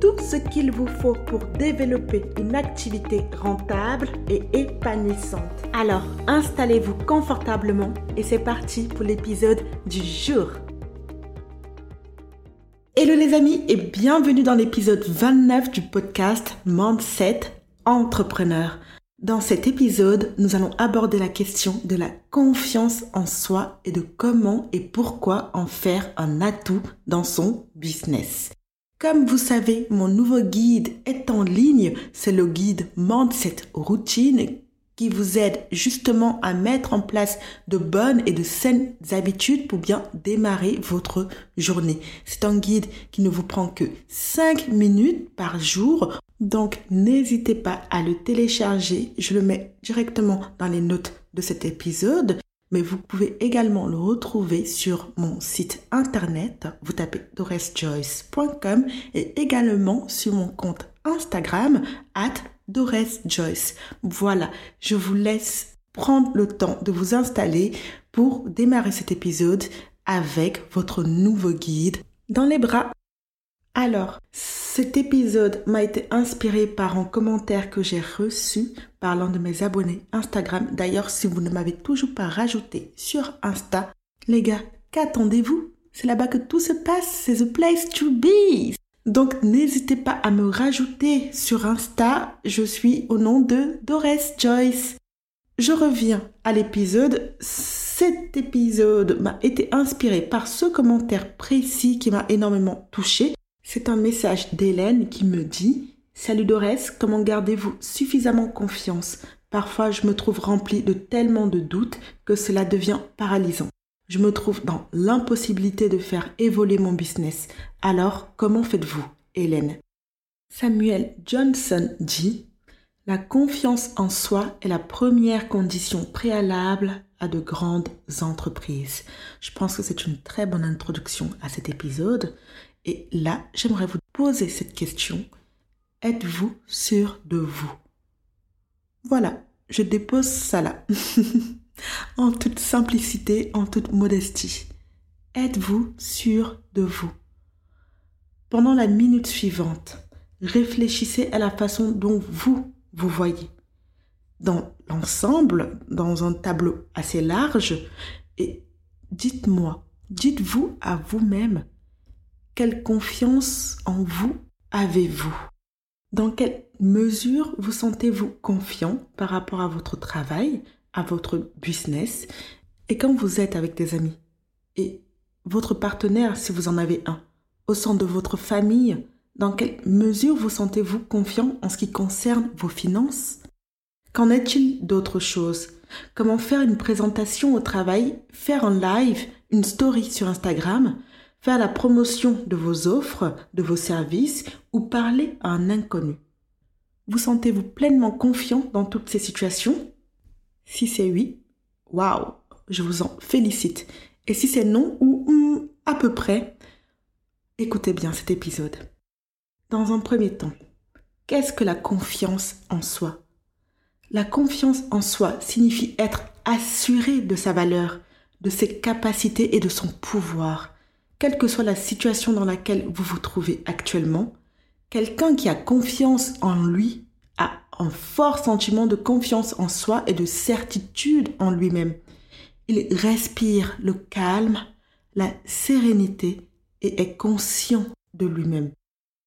tout ce qu'il vous faut pour développer une activité rentable et épanouissante. Alors, installez-vous confortablement et c'est parti pour l'épisode du jour. Hello les amis et bienvenue dans l'épisode 29 du podcast Mindset Entrepreneur. Dans cet épisode, nous allons aborder la question de la confiance en soi et de comment et pourquoi en faire un atout dans son business. Comme vous savez, mon nouveau guide est en ligne. C'est le guide Mindset Routine qui vous aide justement à mettre en place de bonnes et de saines habitudes pour bien démarrer votre journée. C'est un guide qui ne vous prend que 5 minutes par jour. Donc n'hésitez pas à le télécharger. Je le mets directement dans les notes de cet épisode mais vous pouvez également le retrouver sur mon site internet. Vous tapez doresjoyce.com et également sur mon compte Instagram at doresjoyce. Voilà, je vous laisse prendre le temps de vous installer pour démarrer cet épisode avec votre nouveau guide dans les bras. Alors, cet épisode m'a été inspiré par un commentaire que j'ai reçu par l'un de mes abonnés Instagram. D'ailleurs, si vous ne m'avez toujours pas rajouté sur Insta, les gars, qu'attendez-vous? C'est là-bas que tout se passe, c'est the place to be. Donc n'hésitez pas à me rajouter sur Insta, je suis au nom de Doris Joyce. Je reviens à l'épisode. Cet épisode m'a été inspiré par ce commentaire précis qui m'a énormément touché. C'est un message d'Hélène qui me dit Salut Dorès, comment gardez-vous suffisamment confiance? Parfois, je me trouve remplie de tellement de doutes que cela devient paralysant. Je me trouve dans l'impossibilité de faire évoluer mon business. Alors, comment faites-vous, Hélène? Samuel Johnson dit La confiance en soi est la première condition préalable à de grandes entreprises. Je pense que c'est une très bonne introduction à cet épisode et là, j'aimerais vous poser cette question. Êtes-vous sûr de vous? Voilà, je dépose ça là. en toute simplicité, en toute modestie. Êtes-vous sûr de vous? Pendant la minute suivante, réfléchissez à la façon dont vous vous voyez. Dans l'ensemble, dans un tableau assez large, et dites-moi, dites-vous à vous-même quelle confiance en vous avez-vous? Dans quelle mesure vous sentez-vous confiant par rapport à votre travail, à votre business? Et quand vous êtes avec des amis? Et votre partenaire, si vous en avez un, au sein de votre famille, dans quelle mesure vous sentez-vous confiant en ce qui concerne vos finances? Qu'en est-il d'autres choses Comment faire une présentation au travail, faire un live, une story sur Instagram? Faire la promotion de vos offres, de vos services ou parler à un inconnu. Vous sentez-vous pleinement confiant dans toutes ces situations? Si c'est oui, waouh, je vous en félicite. Et si c'est non ou à peu près, écoutez bien cet épisode. Dans un premier temps, qu'est-ce que la confiance en soi? La confiance en soi signifie être assuré de sa valeur, de ses capacités et de son pouvoir quelle que soit la situation dans laquelle vous vous trouvez actuellement, quelqu'un qui a confiance en lui a un fort sentiment de confiance en soi et de certitude en lui-même. Il respire le calme, la sérénité et est conscient de lui-même.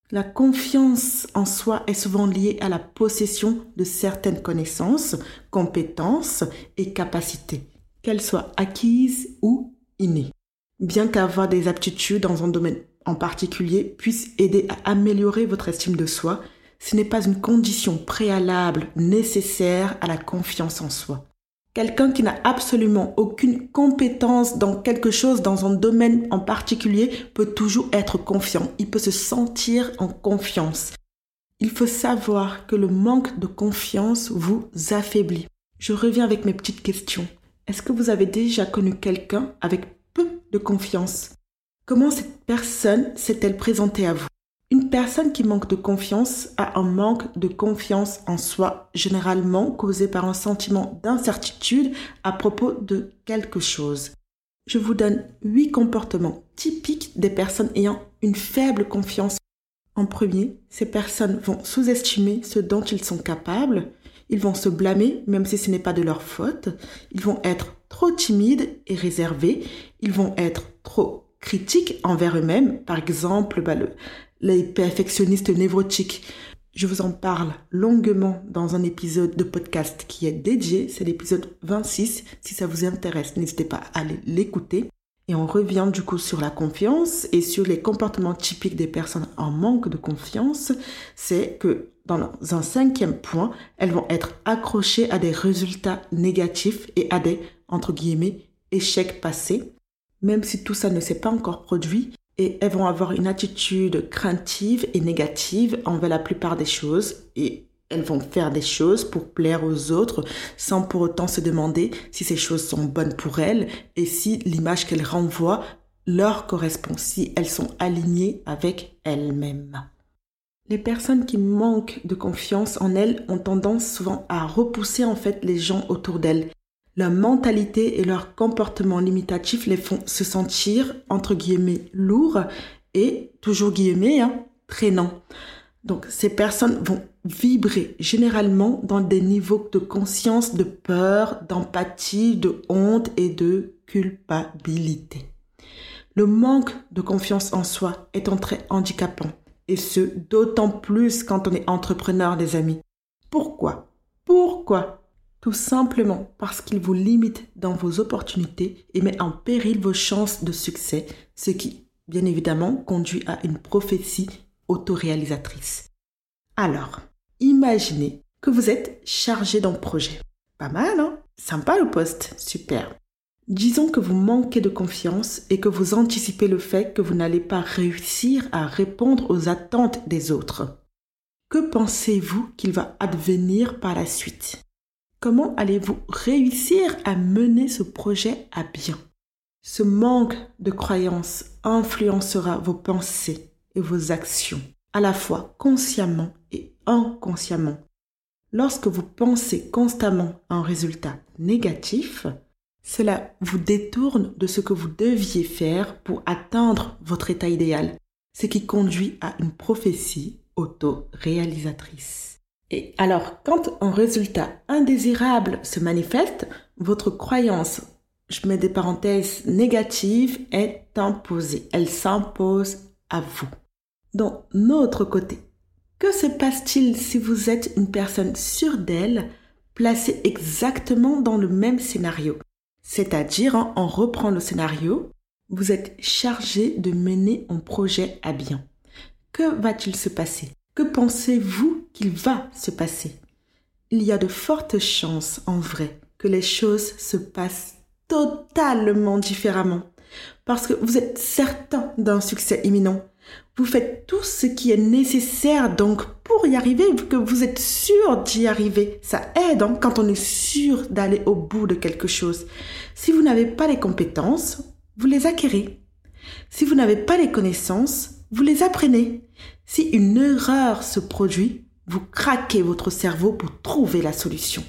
La confiance en soi est souvent liée à la possession de certaines connaissances, compétences et capacités, qu'elles soient acquises ou innées bien qu'avoir des aptitudes dans un domaine en particulier puisse aider à améliorer votre estime de soi, ce n'est pas une condition préalable nécessaire à la confiance en soi. Quelqu'un qui n'a absolument aucune compétence dans quelque chose, dans un domaine en particulier, peut toujours être confiant. Il peut se sentir en confiance. Il faut savoir que le manque de confiance vous affaiblit. Je reviens avec mes petites questions. Est-ce que vous avez déjà connu quelqu'un avec peu de confiance Comment cette personne s'est-elle présentée à vous? Une personne qui manque de confiance a un manque de confiance en soi, généralement causé par un sentiment d'incertitude à propos de quelque chose. Je vous donne huit comportements typiques des personnes ayant une faible confiance. En premier, ces personnes vont sous-estimer ce dont ils sont capables. Ils vont se blâmer même si ce n'est pas de leur faute. Ils vont être trop timides et réservés. Ils vont être trop critiques envers eux-mêmes. Par exemple, bah, les perfectionnistes névrotiques. Je vous en parle longuement dans un épisode de podcast qui est dédié. C'est l'épisode 26. Si ça vous intéresse, n'hésitez pas à aller l'écouter. Et on revient du coup sur la confiance et sur les comportements typiques des personnes en manque de confiance. C'est que dans un cinquième point, elles vont être accrochées à des résultats négatifs et à des, entre guillemets, échecs passés. Même si tout ça ne s'est pas encore produit, et elles vont avoir une attitude craintive et négative envers la plupart des choses et elles vont faire des choses pour plaire aux autres sans pour autant se demander si ces choses sont bonnes pour elles et si l'image qu'elles renvoient leur correspond, si elles sont alignées avec elles-mêmes. Les personnes qui manquent de confiance en elles ont tendance souvent à repousser en fait les gens autour d'elles. Leur mentalité et leur comportement limitatif les font se sentir entre guillemets lourds et toujours guillemets hein, traînants. Donc ces personnes vont vibrer généralement dans des niveaux de conscience, de peur, d'empathie, de honte et de culpabilité. Le manque de confiance en soi est un trait handicapant, et ce, d'autant plus quand on est entrepreneur, des amis. Pourquoi? Pourquoi? Tout simplement parce qu'il vous limite dans vos opportunités et met en péril vos chances de succès, ce qui, bien évidemment, conduit à une prophétie autoréalisatrice. Alors, imaginez que vous êtes chargé d'un projet. Pas mal, hein? Sympa le poste, super. Disons que vous manquez de confiance et que vous anticipez le fait que vous n'allez pas réussir à répondre aux attentes des autres. Que pensez-vous qu'il va advenir par la suite? Comment allez-vous réussir à mener ce projet à bien? Ce manque de croyance influencera vos pensées et vos actions, à la fois consciemment et inconsciemment. Lorsque vous pensez constamment à un résultat négatif, cela vous détourne de ce que vous deviez faire pour atteindre votre état idéal, ce qui conduit à une prophétie auto-réalisatrice. Et alors, quand un résultat indésirable se manifeste, votre croyance, je mets des parenthèses négatives, est imposée. Elle s'impose à vous. Dans notre côté, que se passe-t-il si vous êtes une personne sûre d'elle, placée exactement dans le même scénario? C'est-à-dire, hein, en reprend le scénario, vous êtes chargé de mener un projet à bien. Que va-t-il se passer? Que pensez-vous qu'il va se passer? Il y a de fortes chances, en vrai, que les choses se passent totalement différemment. Parce que vous êtes certain d'un succès imminent. Vous faites tout ce qui est nécessaire donc pour y arriver, que vous êtes sûr d'y arriver. Ça aide hein, quand on est sûr d'aller au bout de quelque chose. Si vous n'avez pas les compétences, vous les acquérez. Si vous n'avez pas les connaissances, vous les apprenez. Si une erreur se produit, vous craquez votre cerveau pour trouver la solution.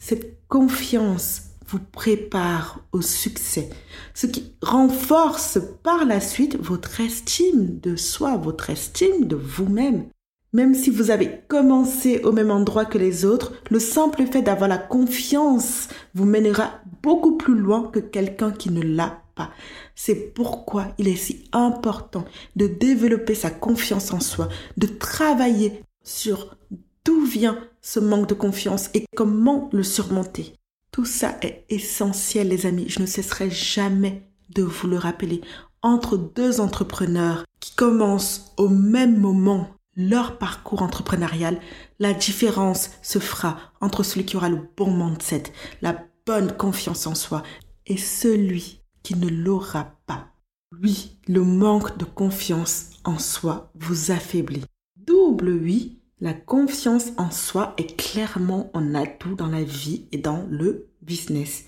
Cette confiance vous prépare au succès, ce qui renforce par la suite votre estime de soi, votre estime de vous-même. Même si vous avez commencé au même endroit que les autres, le simple fait d'avoir la confiance vous mènera beaucoup plus loin que quelqu'un qui ne l'a C'est pourquoi il est si important de développer sa confiance en soi, de travailler sur d'où vient ce manque de confiance et comment le surmonter. Tout ça est essentiel, les amis. Je ne cesserai jamais de vous le rappeler. Entre deux entrepreneurs qui commencent au même moment leur parcours entrepreneurial, la différence se fera entre celui qui aura le bon mindset, la bonne confiance en soi, et celui qui ne l'aura pas. Oui, le manque de confiance en soi vous affaiblit. Double oui, La confiance en soi est clairement un atout dans la vie et dans le business.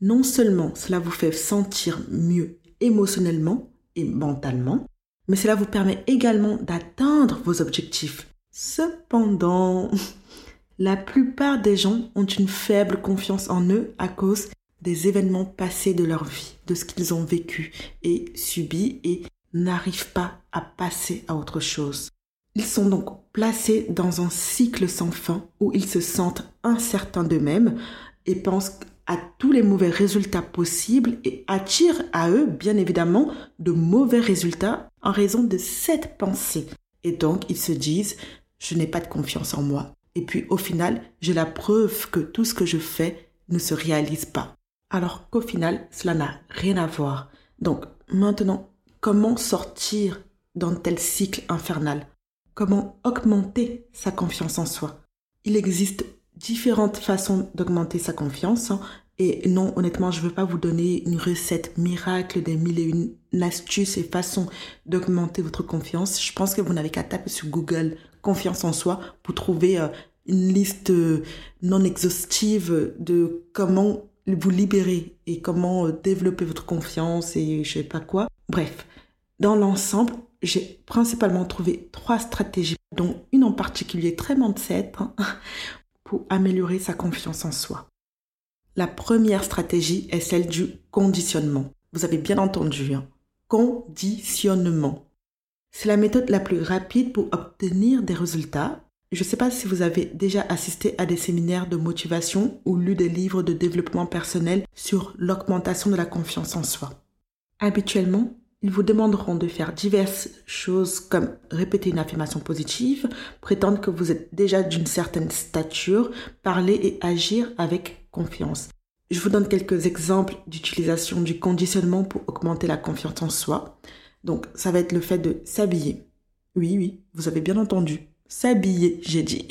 Non seulement cela vous fait sentir mieux émotionnellement et mentalement, mais cela vous permet également d'atteindre vos objectifs. Cependant, la plupart des gens ont une faible confiance en eux à cause des événements passés de leur vie, de ce qu'ils ont vécu et subi et n'arrivent pas à passer à autre chose. Ils sont donc placés dans un cycle sans fin où ils se sentent incertains d'eux-mêmes et pensent à tous les mauvais résultats possibles et attirent à eux, bien évidemment, de mauvais résultats en raison de cette pensée. Et donc, ils se disent, je n'ai pas de confiance en moi. Et puis, au final, j'ai la preuve que tout ce que je fais ne se réalise pas. Alors qu'au final, cela n'a rien à voir. Donc, maintenant, comment sortir d'un tel cycle infernal? Comment augmenter sa confiance en soi? Il existe différentes façons d'augmenter sa confiance. Hein. et non, honnêtement, je ne veux pas vous donner une recette miracle des mille et une astuces et façons d'augmenter votre confiance. Je pense que vous n'avez qu'à taper sur Google confiance en soi pour trouver euh, une liste euh, non exhaustive de comment vous libérer et comment euh, développer votre confiance et je sais pas quoi. Bref, dans l'ensemble, j'ai principalement trouvé trois stratégies, dont une en particulier très mindset, hein, pour améliorer sa confiance en soi. La première stratégie est celle du conditionnement. Vous avez bien entendu, hein. conditionnement. C'est la méthode la plus rapide pour obtenir des résultats. Je ne sais pas si vous avez déjà assisté à des séminaires de motivation ou lu des livres de développement personnel sur l'augmentation de la confiance en soi. Habituellement, ils vous demanderont de faire diverses choses comme répéter une affirmation positive, prétendre que vous êtes déjà d'une certaine stature, parler et agir avec confiance. Je vous donne quelques exemples d'utilisation du conditionnement pour augmenter la confiance en soi. Donc, ça va être le fait de s'habiller. Oui, oui, vous avez bien entendu. S'habiller, j'ai dit.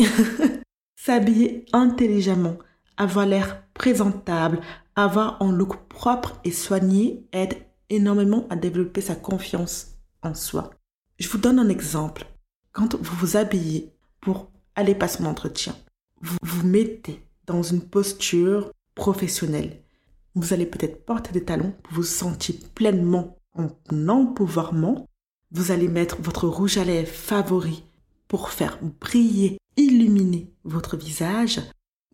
s'habiller intelligemment, avoir l'air présentable, avoir un look propre et soigné aide énormément à développer sa confiance en soi. Je vous donne un exemple. Quand vous vous habillez pour aller passer un entretien, vous vous mettez dans une posture professionnelle. Vous allez peut-être porter des talons pour vous sentir pleinement en empouvoirment. Vous allez mettre votre rouge à lèvres favori pour faire briller, illuminer votre visage.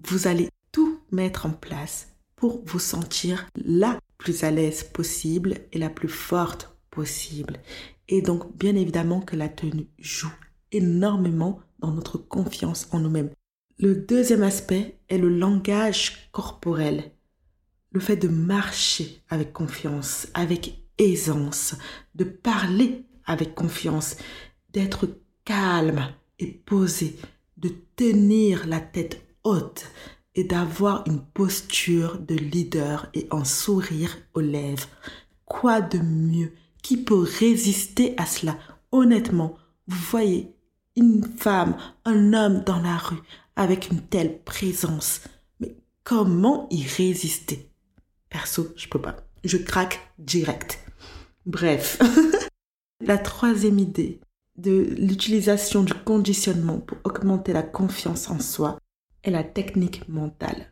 Vous allez tout mettre en place pour vous sentir la plus à l'aise possible et la plus forte possible. Et donc, bien évidemment que la tenue joue énormément dans notre confiance en nous-mêmes. Le deuxième aspect est le langage corporel. Le fait de marcher avec confiance, avec aisance, de parler avec confiance, d'être calme et posé, de tenir la tête haute, et d'avoir une posture de leader et un sourire aux lèvres. Quoi de mieux Qui peut résister à cela? Honnêtement, vous voyez une femme, un homme dans la rue avec une telle présence. Mais comment y résister? Perso, je peux pas. Je craque direct. Bref. la troisième idée de l'utilisation du conditionnement pour augmenter la confiance en soi est la technique mentale.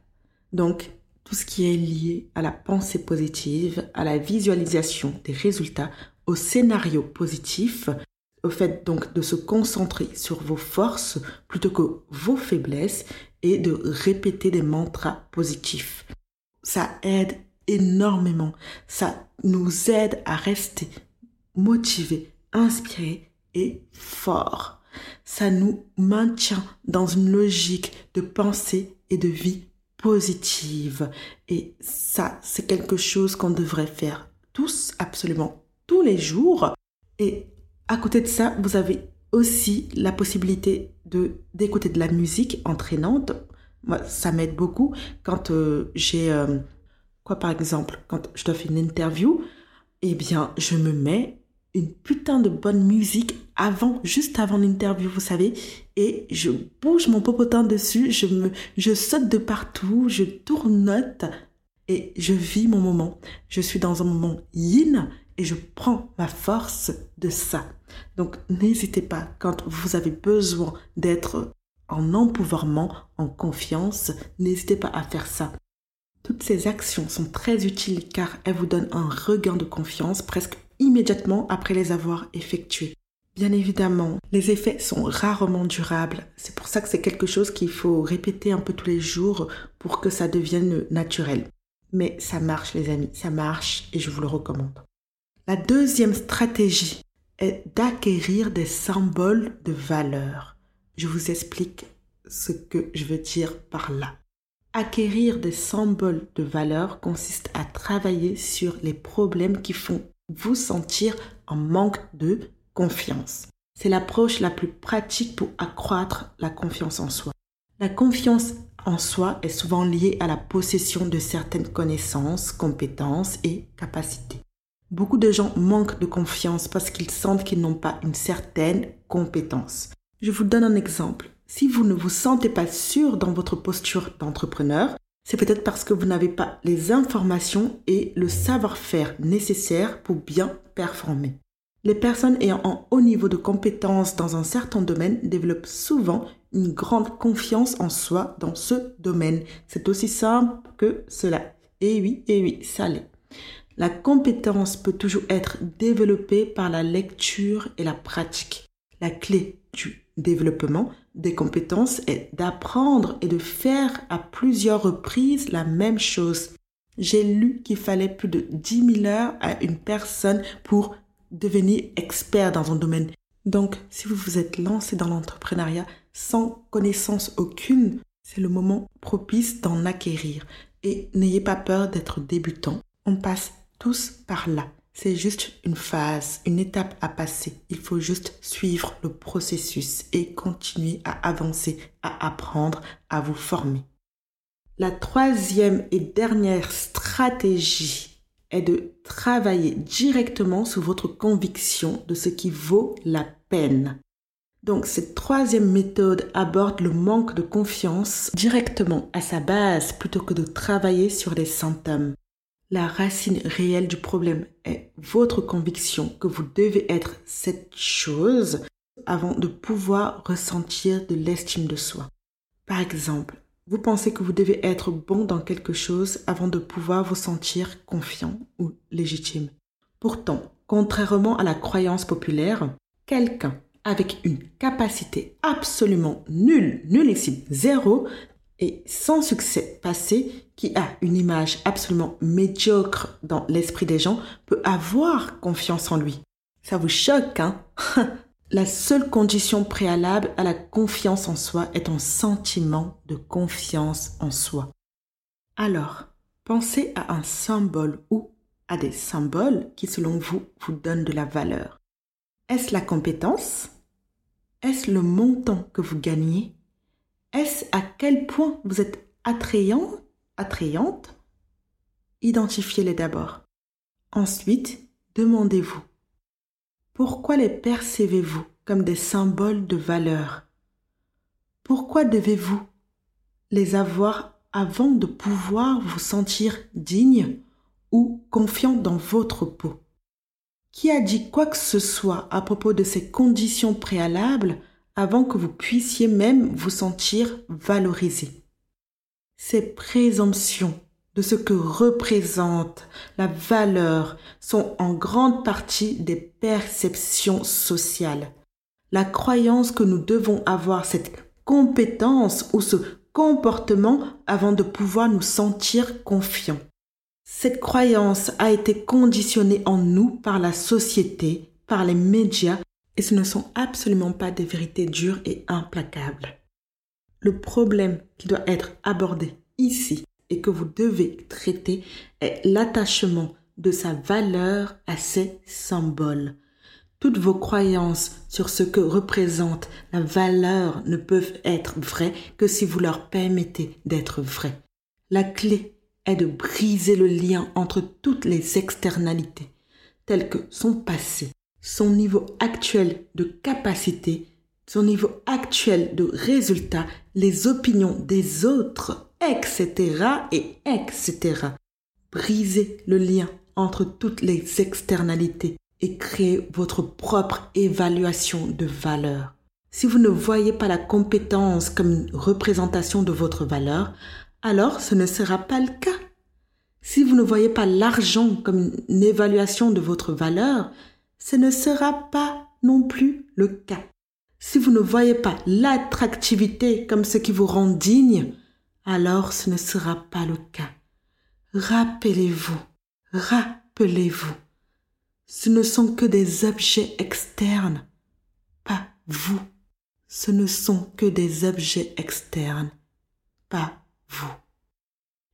Donc, tout ce qui est lié à la pensée positive, à la visualisation des résultats, au scénario positif, au fait donc de se concentrer sur vos forces plutôt que vos faiblesses et de répéter des mantras positifs. Ça aide énormément. Ça nous aide à rester motivés, inspirés et forts ça nous maintient dans une logique de pensée et de vie positive. Et ça, c'est quelque chose qu'on devrait faire tous, absolument tous les jours. Et à côté de ça, vous avez aussi la possibilité de d'écouter de la musique entraînante. Moi, ça m'aide beaucoup quand euh, j'ai euh, quoi par exemple quand je dois faire une interview, eh bien, je me mets une putain de bonne musique avant, juste avant l'interview, vous savez, et je bouge mon popotin dessus, je me, je saute de partout, je tournote et je vis mon moment. Je suis dans un moment yin et je prends ma force de ça. Donc n'hésitez pas quand vous avez besoin d'être en empouvoirment, en confiance, n'hésitez pas à faire ça. Toutes ces actions sont très utiles car elles vous donnent un regain de confiance presque immédiatement après les avoir effectuées. Bien évidemment, les effets sont rarement durables. C'est pour ça que c'est quelque chose qu'il faut répéter un peu tous les jours pour que ça devienne naturel. Mais ça marche les amis, ça marche et je vous le recommande. La deuxième stratégie est d'acquérir des symboles de valeur. Je vous explique ce que je veux dire par là. Acquérir des symboles de valeur consiste à travailler sur les problèmes qui font vous sentir en manque de confiance. C'est l'approche la plus pratique pour accroître la confiance en soi. La confiance en soi est souvent liée à la possession de certaines connaissances, compétences et capacités. Beaucoup de gens manquent de confiance parce qu'ils sentent qu'ils n'ont pas une certaine compétence. Je vous donne un exemple. Si vous ne vous sentez pas sûr dans votre posture d'entrepreneur, c'est peut-être parce que vous n'avez pas les informations et le savoir-faire nécessaires pour bien performer. Les personnes ayant un haut niveau de compétence dans un certain domaine développent souvent une grande confiance en soi dans ce domaine. C'est aussi simple que cela. Et oui, et oui, ça l'est. La compétence peut toujours être développée par la lecture et la pratique. La clé du développement des compétences est d'apprendre et de faire à plusieurs reprises la même chose. J'ai lu qu'il fallait plus de 10 000 heures à une personne pour devenir expert dans un domaine. Donc, si vous vous êtes lancé dans l'entrepreneuriat sans connaissance aucune, c'est le moment propice d'en acquérir. Et n'ayez pas peur d'être débutant. On passe tous par là. C'est juste une phase, une étape à passer. Il faut juste suivre le processus et continuer à avancer, à apprendre, à vous former. La troisième et dernière stratégie est de travailler directement sur votre conviction de ce qui vaut la peine. Donc cette troisième méthode aborde le manque de confiance directement à sa base plutôt que de travailler sur les symptômes. La racine réelle du problème est votre conviction que vous devez être cette chose avant de pouvoir ressentir de l'estime de soi. Par exemple, vous pensez que vous devez être bon dans quelque chose avant de pouvoir vous sentir confiant ou légitime. Pourtant, contrairement à la croyance populaire, quelqu'un avec une capacité absolument nulle, nullissime, zéro, et sans succès passé, qui a une image absolument médiocre dans l'esprit des gens, peut avoir confiance en lui. Ça vous choque, hein? La seule condition préalable à la confiance en soi est un sentiment de confiance en soi. Alors, pensez à un symbole ou à des symboles qui, selon vous, vous donnent de la valeur. Est-ce la compétence? Est-ce le montant que vous gagnez? Est-ce à quel point vous êtes attrayant, attrayante? Identifiez-les d'abord. Ensuite, demandez-vous. Pourquoi les percevez-vous comme des symboles de valeur? Pourquoi devez-vous les avoir avant de pouvoir vous sentir digne ou confiant dans votre peau? Qui a dit quoi que ce soit à propos de ces conditions préalables avant que vous puissiez même vous sentir valorisé Ces présomptions de ce que représente la valeur sont en grande partie des perceptions sociales. La croyance que nous devons avoir cette compétence ou ce comportement avant de pouvoir nous sentir confiants. Cette croyance a été conditionnée en nous par la société, par les médias, et ce ne sont absolument pas des vérités dures et implacables. Le problème qui doit être abordé ici et que vous devez traiter est l'attachement de sa valeur à ces symboles. Toutes vos croyances sur ce que représente la valeur ne peuvent être vraies que si vous leur permettez d'être vraies. La clé est de briser le lien entre toutes les externalités, telles que son passé, son niveau actuel de capacité, son niveau actuel de résultat, les opinions des autres etc., et etc. Briser le lien entre toutes les externalités et créer votre propre évaluation de valeur. Si vous ne voyez pas la compétence comme une représentation de votre valeur, alors ce ne sera pas le cas. Si vous ne voyez pas l'argent comme une évaluation de votre valeur, ce ne sera pas non plus le cas. Si vous ne voyez pas l'attractivité comme ce qui vous rend digne, alors ce ne sera pas le cas. Rappelez-vous, rappelez-vous, ce ne sont que des objets externes, pas vous. Ce ne sont que des objets externes, pas vous.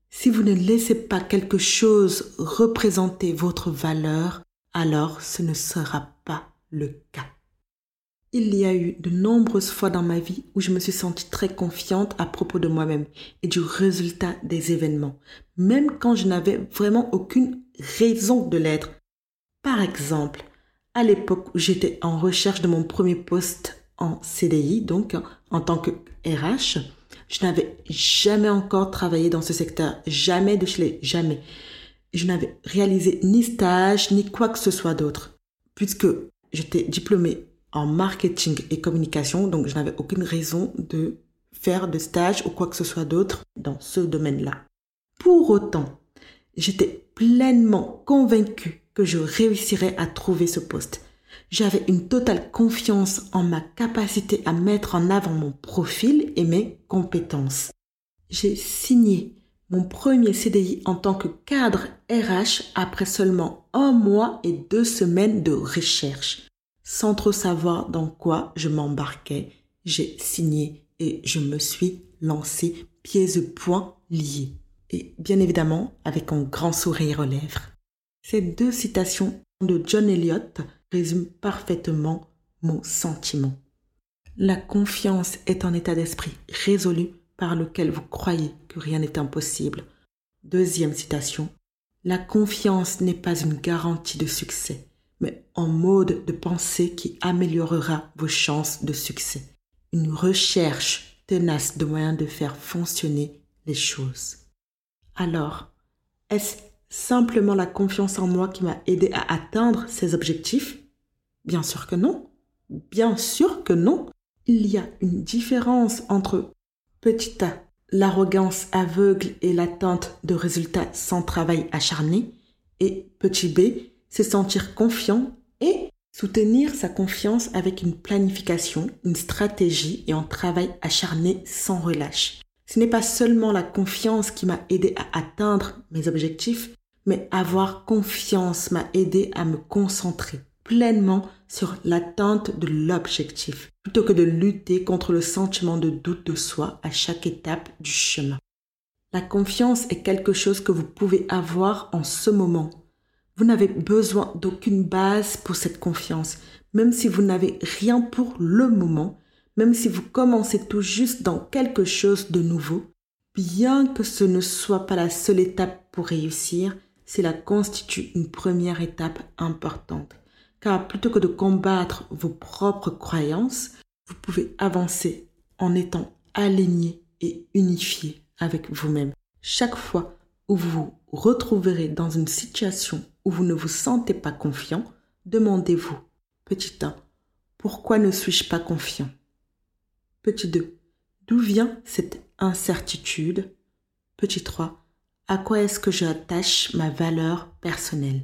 Si vous ne laissez pas quelque chose représenter votre valeur, alors ce ne sera pas le cas. Il y a eu de nombreuses fois dans ma vie où je me suis sentie très confiante à propos de moi-même et du résultat des événements, même quand je n'avais vraiment aucune raison de l'être. Par exemple, à l'époque où j'étais en recherche de mon premier poste en CDI, donc en tant que RH, je n'avais jamais encore travaillé dans ce secteur, jamais de chez jamais. Je n'avais réalisé ni stage, ni quoi que ce soit d'autre, puisque j'étais diplômée en marketing et communication, donc je n'avais aucune raison de faire de stage ou quoi que ce soit d'autre dans ce domaine-là. Pour autant, j'étais pleinement convaincue que je réussirais à trouver ce poste. J'avais une totale confiance en ma capacité à mettre en avant mon profil et mes compétences. J'ai signé mon premier CDI en tant que cadre RH après seulement un mois et deux semaines de recherche. Sans trop savoir dans quoi je m'embarquais, j'ai signé et je me suis lancé pieds et poings liés. Et bien évidemment avec un grand sourire aux lèvres. Ces deux citations de John Eliot résume parfaitement mon sentiment. La confiance est un état d'esprit résolu par lequel vous croyez que rien n'est impossible. Deuxième citation. La confiance n'est pas une garantie de succès, mais un mode de pensée qui améliorera vos chances de succès. Une recherche tenace de moyens de faire fonctionner les choses. Alors, est-ce simplement la confiance en moi qui m'a aidé à atteindre ces objectifs? Bien sûr que non. Bien sûr que non. Il y a une différence entre petit a, l'arrogance aveugle et l'attente de résultats sans travail acharné, et petit b, se sentir confiant et soutenir sa confiance avec une planification, une stratégie et un travail acharné sans relâche. Ce n'est pas seulement la confiance qui m'a aidé à atteindre mes objectifs, mais avoir confiance m'a aidé à me concentrer pleinement sur l'atteinte de l'objectif, plutôt que de lutter contre le sentiment de doute de soi à chaque étape du chemin. La confiance est quelque chose que vous pouvez avoir en ce moment. Vous n'avez besoin d'aucune base pour cette confiance, même si vous n'avez rien pour le moment, même si vous commencez tout juste dans quelque chose de nouveau, bien que ce ne soit pas la seule étape pour réussir, cela constitue une première étape importante. Car plutôt que de combattre vos propres croyances, vous pouvez avancer en étant aligné et unifié avec vous-même. Chaque fois où vous vous retrouverez dans une situation où vous ne vous sentez pas confiant, demandez-vous, petit 1, pourquoi ne suis-je pas confiant? Petit 2, d'où vient cette incertitude? Petit 3, à quoi est-ce que j'attache ma valeur personnelle?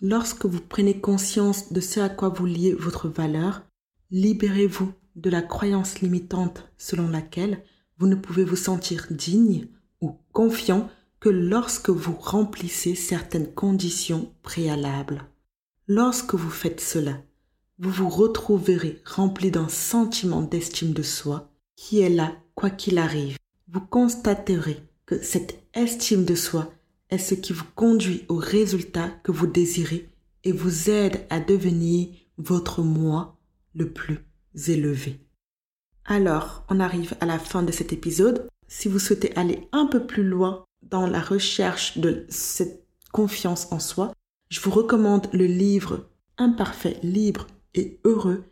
Lorsque vous prenez conscience de ce à quoi vous liez votre valeur, libérez-vous de la croyance limitante selon laquelle vous ne pouvez vous sentir digne ou confiant que lorsque vous remplissez certaines conditions préalables. Lorsque vous faites cela, vous vous retrouverez rempli d'un sentiment d'estime de soi qui est là quoi qu'il arrive. Vous constaterez que cette estime de soi est ce qui vous conduit au résultat que vous désirez et vous aide à devenir votre moi le plus élevé. Alors, on arrive à la fin de cet épisode. Si vous souhaitez aller un peu plus loin dans la recherche de cette confiance en soi, je vous recommande le livre Imparfait, libre et heureux,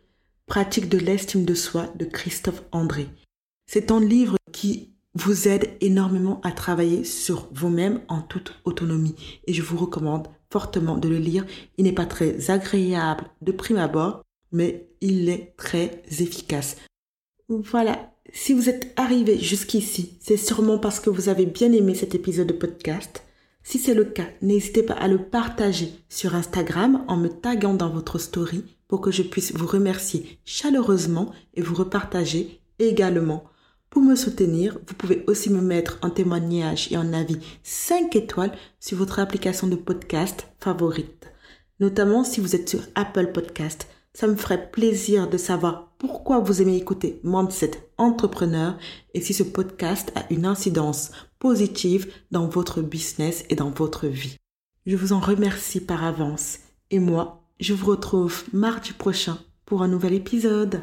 pratique de l'estime de soi de Christophe André. C'est un livre qui vous aide énormément à travailler sur vous-même en toute autonomie et je vous recommande fortement de le lire. Il n'est pas très agréable de prime abord, mais il est très efficace. Voilà, si vous êtes arrivé jusqu'ici, c'est sûrement parce que vous avez bien aimé cet épisode de podcast. Si c'est le cas, n'hésitez pas à le partager sur Instagram en me taguant dans votre story pour que je puisse vous remercier chaleureusement et vous repartager également. Pour me soutenir, vous pouvez aussi me mettre en témoignage et en avis 5 étoiles sur votre application de podcast favorite, notamment si vous êtes sur Apple Podcast. Ça me ferait plaisir de savoir pourquoi vous aimez écouter Mindset Entrepreneur et si ce podcast a une incidence positive dans votre business et dans votre vie. Je vous en remercie par avance et moi, je vous retrouve mardi prochain pour un nouvel épisode.